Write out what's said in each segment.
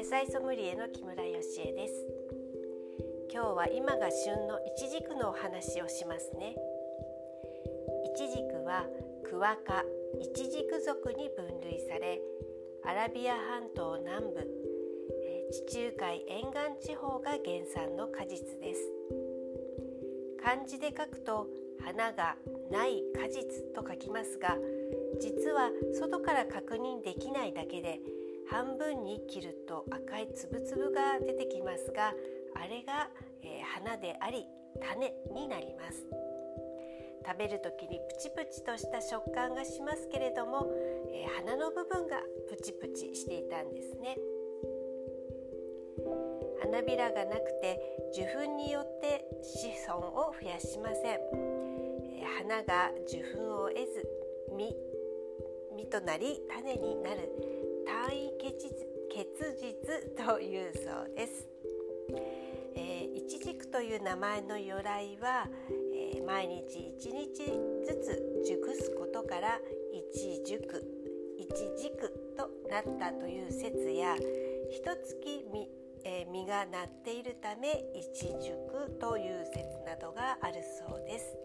野菜ソムリエの木村よしえです。今日は今が旬のイチジクのお話をしますね。イチジクはクワ科イチジク属に分類されアラビア半島南部地中海沿岸地方が原産の果実です。漢字で書くと花がない果実と書きますが実は外から確認できないだけで半分に切ると赤いつぶつぶが出てきますがあれが、えー、花であり種になります。食べる時にプチプチとした食感がしますけれども、えー、花の部分がプチプチしていたんですね。花びらがなくて受粉によって子孫を増やしません、えー、花が受粉を得ず実実となり種になる。単位結実というそうです。えー、イチジクという名前の由来は、えー、毎日1日ずつ熟すことから一熟一軸となったという説や一月実,、えー、実がなっているため一熟という説などがあるそうです。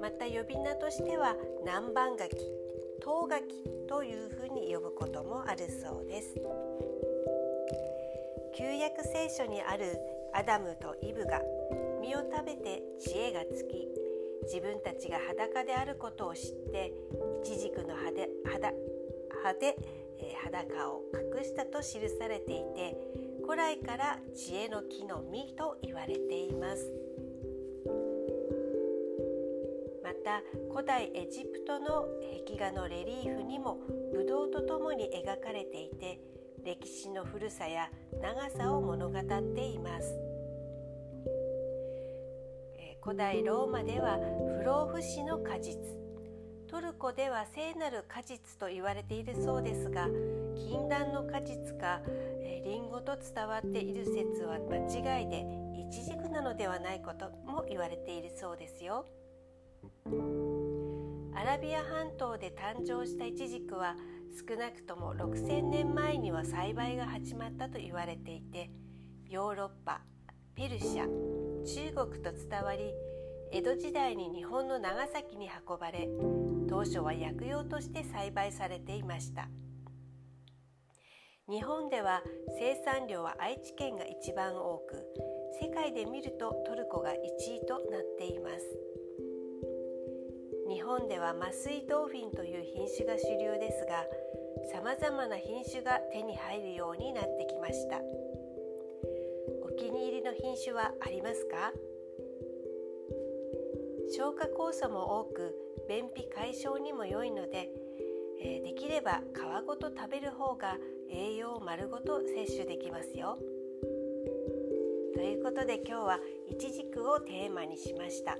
また呼び名としては南蛮柿唐柿というふうに呼ぶこともあるそうです旧約聖書にあるアダムとイブが実を食べて知恵がつき自分たちが裸であることを知ってイチジクの葉で肌葉で、え、裸を隠したと記されていて古来から知恵の木の実と言われています。た古代エジプトの壁画のレリーフにもブドウとともに描かれていて歴史の古さや長さを物語っています古代ローマでは不老不死の果実トルコでは聖なる果実と言われているそうですが禁断の果実かリンゴと伝わっている説は間違いでイチジクなのではないことも言われているそうですよ。アラビア半島で誕生したイチジクは少なくとも6,000年前には栽培が始まったと言われていてヨーロッパペルシャ中国と伝わり江戸時代に日本の長崎に運ばれ当初は薬用として栽培されていました。日本では生産量は愛知県が一番多く世界で見るとトルコが1位となっています。日本では麻酔ドーフィンという品種が主流ですがさまざまな品種が手に入るようになってきました。お気に入りの品種はありますか？消化酵素も多く便秘解消にも良いので、できれば皮ごと食べる方が栄養を丸ごと摂取できますよ。ということで今日はイチジクをテーマにしました。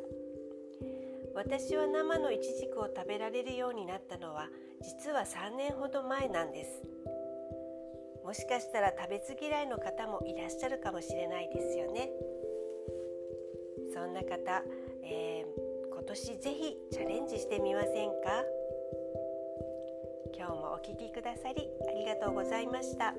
私は生のイチジクを食べられるようになったのは実は3年ほど前なんです。もしかしたら食べず嫌いの方もいらっしゃるかもしれないですよね。そんな方、えー、今年ぜひチャレンジしてみませんか？今日もお聴きくださりありがとうございました。